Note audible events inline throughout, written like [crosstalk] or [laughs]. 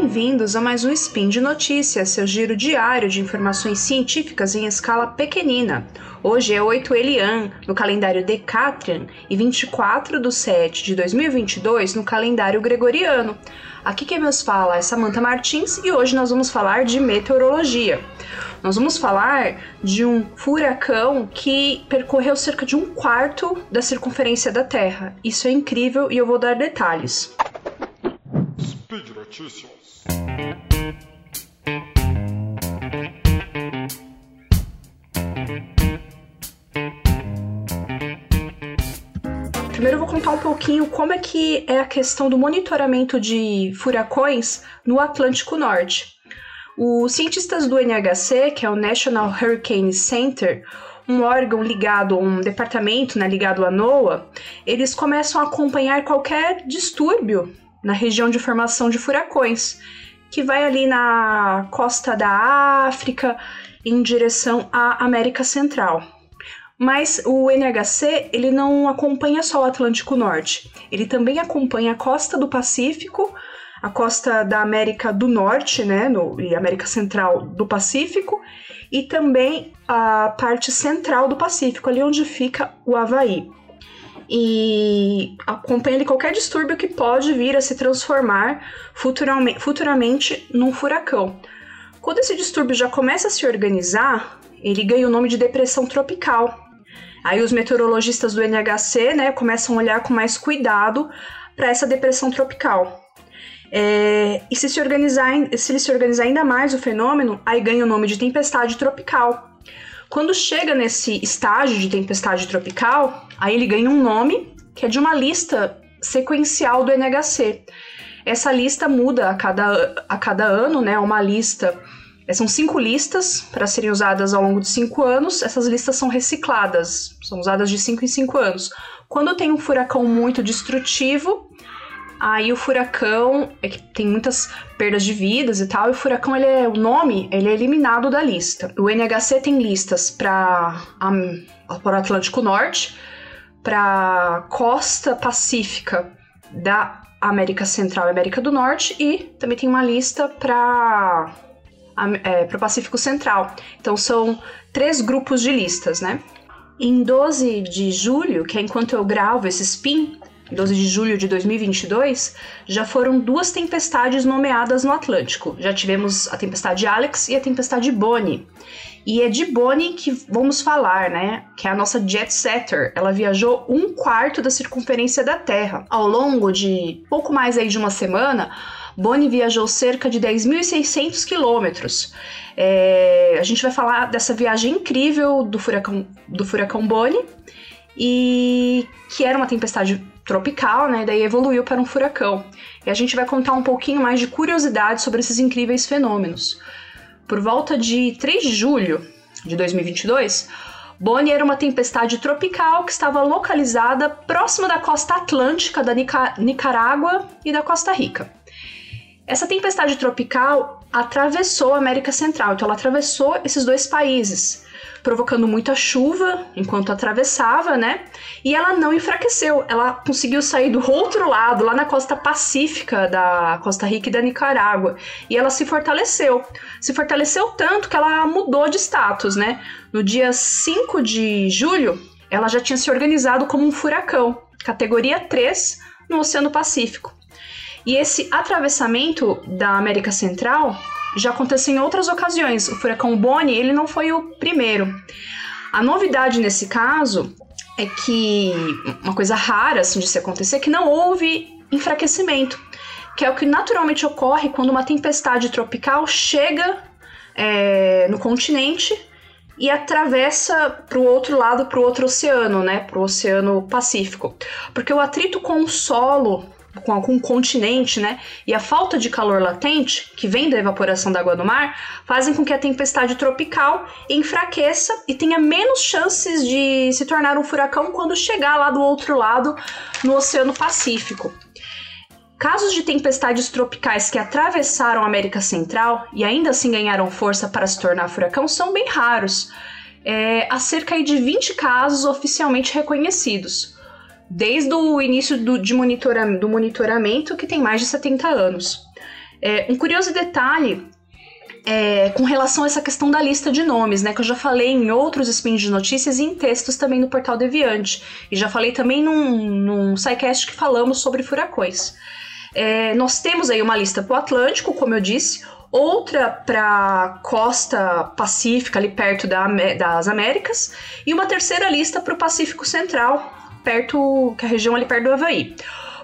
bem-vindos a mais um Spin de Notícias, seu giro diário de informações científicas em escala pequenina. Hoje é 8 Elian no calendário Decatrian e 24 do 7 de 2022 no calendário Gregoriano. Aqui quem nos fala é Samantha Martins e hoje nós vamos falar de meteorologia. Nós vamos falar de um furacão que percorreu cerca de um quarto da circunferência da Terra. Isso é incrível e eu vou dar detalhes. Speed Notícias. Primeiro eu vou contar um pouquinho como é que é a questão do monitoramento de furacões no Atlântico Norte. Os cientistas do NHC, que é o National Hurricane Center, um órgão ligado, um departamento né, ligado à NOAA, eles começam a acompanhar qualquer distúrbio na região de formação de furacões, que vai ali na costa da África em direção à América Central. Mas o NHC ele não acompanha só o Atlântico Norte, ele também acompanha a costa do Pacífico, a costa da América do Norte, né, no, e América Central do Pacífico, e também a parte central do Pacífico, ali onde fica o Havaí e acompanha qualquer distúrbio que pode vir a se transformar futuramente, futuramente num furacão. Quando esse distúrbio já começa a se organizar, ele ganha o nome de depressão tropical. Aí os meteorologistas do NHC né, começam a olhar com mais cuidado para essa depressão tropical. É, e se, se, organizar, se ele se organizar ainda mais o fenômeno, aí ganha o nome de tempestade tropical. Quando chega nesse estágio de tempestade tropical, aí ele ganha um nome que é de uma lista sequencial do NHC. Essa lista muda a cada, a cada ano, né? Uma lista. É, são cinco listas para serem usadas ao longo de cinco anos. Essas listas são recicladas, são usadas de cinco em cinco anos. Quando tem um furacão muito destrutivo, Aí o furacão é que tem muitas perdas de vidas e tal, e o furacão ele é o nome, ele é eliminado da lista. O NHC tem listas para o Atlântico Norte, para costa pacífica da América Central e América do Norte e também tem uma lista para é, o Pacífico Central. Então são três grupos de listas, né? Em 12 de julho, que é enquanto eu gravo esse spin, 12 de julho de 2022, já foram duas tempestades nomeadas no Atlântico. Já tivemos a tempestade Alex e a tempestade Bonnie. E é de Bonnie que vamos falar, né? Que é a nossa jet setter. Ela viajou um quarto da circunferência da Terra. Ao longo de pouco mais aí de uma semana, Bonnie viajou cerca de 10.600 quilômetros. É, a gente vai falar dessa viagem incrível do furacão, do furacão Bonnie e que era uma tempestade tropical, né? Daí evoluiu para um furacão. E a gente vai contar um pouquinho mais de curiosidade sobre esses incríveis fenômenos. Por volta de 3 de julho de 2022, Bonnie era uma tempestade tropical que estava localizada próxima da costa atlântica da Nica Nicarágua e da Costa Rica. Essa tempestade tropical atravessou a América Central, então ela atravessou esses dois países provocando muita chuva enquanto atravessava, né? E ela não enfraqueceu, ela conseguiu sair do outro lado, lá na costa pacífica da Costa Rica e da Nicarágua, e ela se fortaleceu. Se fortaleceu tanto que ela mudou de status, né? No dia 5 de julho, ela já tinha se organizado como um furacão, categoria 3 no Oceano Pacífico. E esse atravessamento da América Central já aconteceu em outras ocasiões. O furacão Bonnie, ele não foi o primeiro. A novidade nesse caso é que uma coisa rara assim, de se acontecer é que não houve enfraquecimento, que é o que naturalmente ocorre quando uma tempestade tropical chega é, no continente e atravessa para o outro lado, para o outro oceano, né, para o Oceano Pacífico, porque o atrito com o solo com algum continente, né? E a falta de calor latente, que vem da evaporação da água do mar, fazem com que a tempestade tropical enfraqueça e tenha menos chances de se tornar um furacão quando chegar lá do outro lado, no Oceano Pacífico. Casos de tempestades tropicais que atravessaram a América Central e ainda assim ganharam força para se tornar furacão são bem raros. É, há cerca de 20 casos oficialmente reconhecidos desde o início do, de monitora, do monitoramento, que tem mais de 70 anos. É, um curioso detalhe é, com relação a essa questão da lista de nomes, né? Que eu já falei em outros spins de notícias e em textos também no portal Deviante. E já falei também num, num SciCast que falamos sobre furacões. É, nós temos aí uma lista para o Atlântico, como eu disse, outra para costa pacífica, ali perto da, das Américas, e uma terceira lista para o Pacífico Central, perto, que é a região ali perto do Havaí.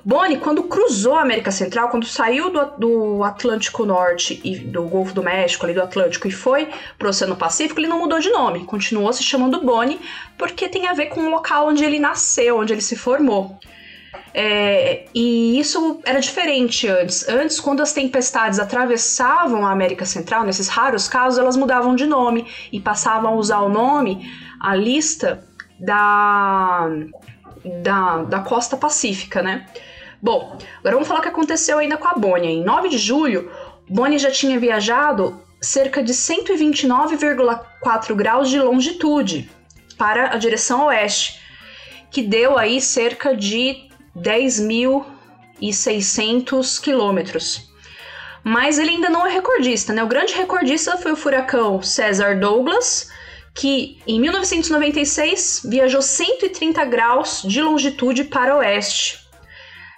Bonnie, quando cruzou a América Central, quando saiu do, do, Atlântico Norte e do Golfo do México, ali do Atlântico, e foi para o Oceano Pacífico, ele não mudou de nome, continuou se chamando Bonnie, porque tem a ver com o local onde ele nasceu, onde ele se formou. É, e isso era diferente antes. Antes, quando as tempestades atravessavam a América Central, nesses raros casos, elas mudavam de nome e passavam a usar o nome, a lista da, da, da costa pacífica, né? Bom, agora vamos falar o que aconteceu ainda com a Bonnie. Em 9 de julho, Bonnie já tinha viajado cerca de 129,4 graus de longitude para a direção oeste, que deu aí cerca de 10.600 quilômetros. Mas ele ainda não é recordista, né? O grande recordista foi o furacão César Douglas, que em 1996 viajou 130 graus de longitude para oeste.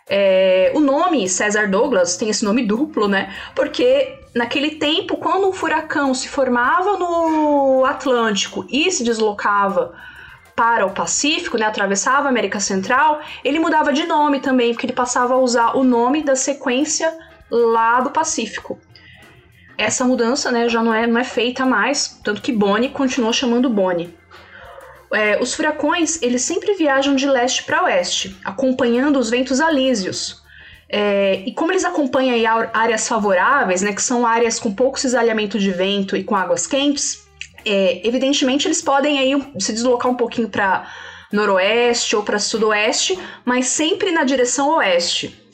É, o nome César Douglas tem esse nome duplo, né? Porque naquele tempo, quando um furacão se formava no Atlântico e se deslocava para o Pacífico, né, atravessava a América Central, ele mudava de nome também, porque ele passava a usar o nome da sequência lá do Pacífico. Essa mudança né, já não é, não é feita mais, tanto que Bonnie continuou chamando Bonnie. É, os furacões eles sempre viajam de leste para oeste, acompanhando os ventos alísios. É, e como eles acompanham áreas favoráveis, né, que são áreas com pouco cisalhamento de vento e com águas quentes, é, evidentemente, eles podem aí se deslocar um pouquinho para noroeste ou para sudoeste, mas sempre na direção oeste.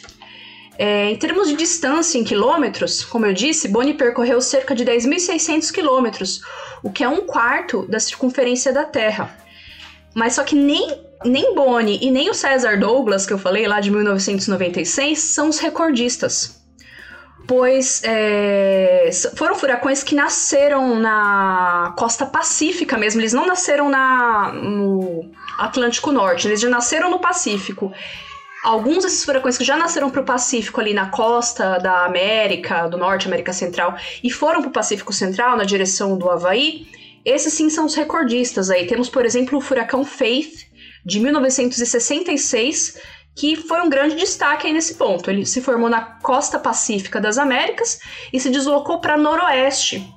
É, em termos de distância em quilômetros, como eu disse, Boni percorreu cerca de 10.600 quilômetros, o que é um quarto da circunferência da Terra. Mas só que nem, nem Boni e nem o César Douglas, que eu falei lá de 1996, são os recordistas pois é, foram furacões que nasceram na costa pacífica mesmo, eles não nasceram na, no Atlântico Norte, eles já nasceram no Pacífico. Alguns desses furacões que já nasceram para o Pacífico ali na costa da América, do Norte, América Central, e foram para o Pacífico Central na direção do Havaí, esses sim são os recordistas aí. Temos, por exemplo, o furacão Faith, de 1966, que foi um grande destaque aí nesse ponto. Ele se formou na costa pacífica das Américas e se deslocou para noroeste,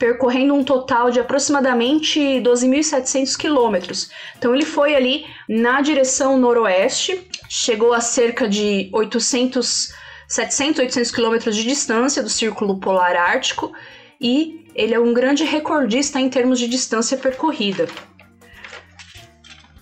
percorrendo um total de aproximadamente 12.700 quilômetros. Então ele foi ali na direção noroeste, chegou a cerca de 800, 700, 800 quilômetros de distância do Círculo Polar Ártico e ele é um grande recordista em termos de distância percorrida.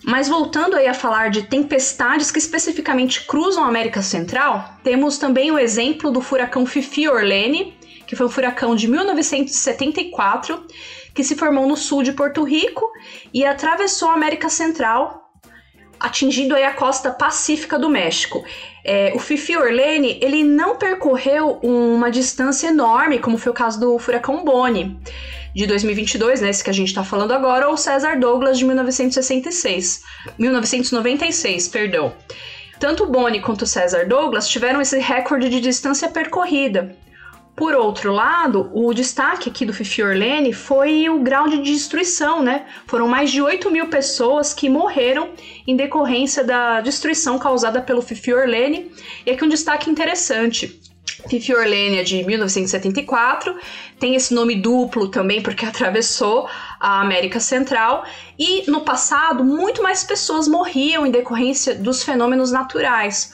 Mas voltando aí a falar de tempestades que especificamente cruzam a América Central, temos também o exemplo do furacão Fifi Orlene, que foi um furacão de 1974, que se formou no sul de Porto Rico e atravessou a América Central, atingindo aí a costa pacífica do México. É, o Fifi Orlene ele não percorreu uma distância enorme, como foi o caso do furacão Bonnie de 2022, né, esse que a gente está falando agora, ou César Douglas de 1966, 1996, perdão. Tanto Bonnie quanto César Douglas tiveram esse recorde de distância percorrida. Por outro lado, o destaque aqui do Fifi Orlene foi o grau de destruição, né? Foram mais de 8 mil pessoas que morreram em decorrência da destruição causada pelo Fifi Orlene. E aqui um destaque interessante. Fifi Orlene é de 1974, tem esse nome duplo também porque [laughs] atravessou a América Central e no passado muito mais pessoas morriam em decorrência dos fenômenos naturais.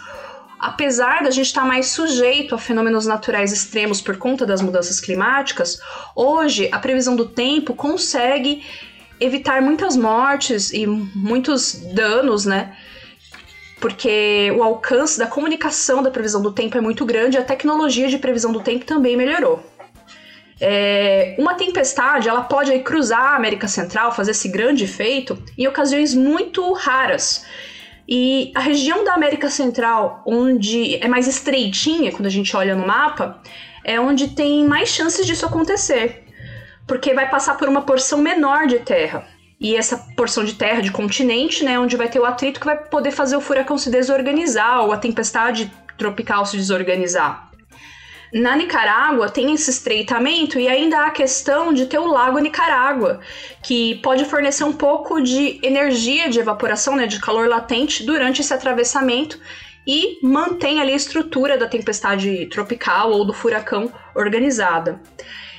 Apesar da gente estar mais sujeito a fenômenos naturais extremos por conta das mudanças climáticas, hoje a previsão do tempo consegue evitar muitas mortes e muitos danos, né? porque o alcance da comunicação da previsão do tempo é muito grande e a tecnologia de previsão do tempo também melhorou. É, uma tempestade ela pode aí, cruzar a América Central, fazer esse grande efeito em ocasiões muito raras. E a região da América Central, onde é mais estreitinha, quando a gente olha no mapa, é onde tem mais chances disso acontecer, porque vai passar por uma porção menor de terra. E essa porção de terra, de continente, né, onde vai ter o atrito que vai poder fazer o furacão se desorganizar ou a tempestade tropical se desorganizar. Na Nicarágua tem esse estreitamento e ainda há a questão de ter o Lago Nicarágua, que pode fornecer um pouco de energia de evaporação, né, de calor latente durante esse atravessamento e mantém ali a estrutura da tempestade tropical ou do furacão organizada.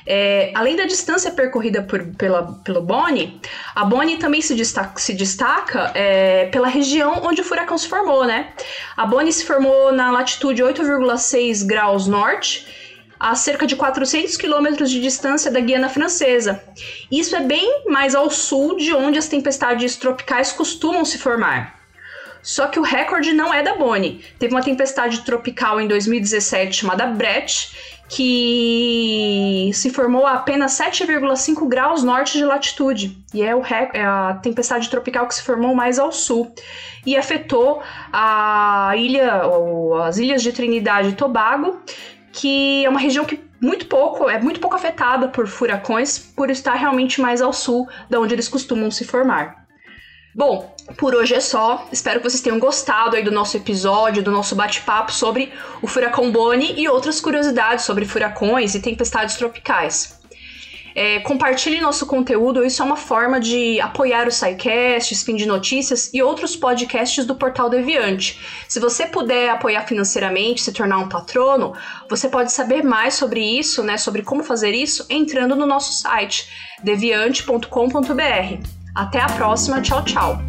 É, além da distância percorrida por, pela, pelo Boni, a Boni também se destaca, se destaca é, pela região onde o furacão se formou, né? A Boni se formou na latitude 8,6 graus norte, a cerca de 400 quilômetros de distância da Guiana Francesa. Isso é bem mais ao sul de onde as tempestades tropicais costumam se formar. Só que o recorde não é da Boni. Teve uma tempestade tropical em 2017 chamada Brett, que se formou a apenas 7,5 graus norte de latitude. E é, o, é a tempestade tropical que se formou mais ao sul. E afetou a ilha, as ilhas de Trinidade e Tobago, que é uma região que muito pouco, é muito pouco afetada por furacões, por estar realmente mais ao sul, da onde eles costumam se formar. Bom, por hoje é só. Espero que vocês tenham gostado aí do nosso episódio, do nosso bate-papo sobre o furacão Bonnie e outras curiosidades sobre furacões e tempestades tropicais. É, compartilhe nosso conteúdo, isso é uma forma de apoiar o SciCast, Spin de Notícias e outros podcasts do Portal Deviante. Se você puder apoiar financeiramente, se tornar um patrono, você pode saber mais sobre isso, né, sobre como fazer isso, entrando no nosso site deviante.com.br. Até a próxima, tchau, tchau!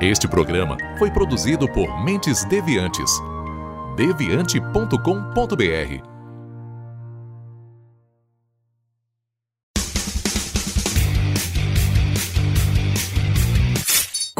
Este programa foi produzido por Mentes Deviantes. deviante.com.br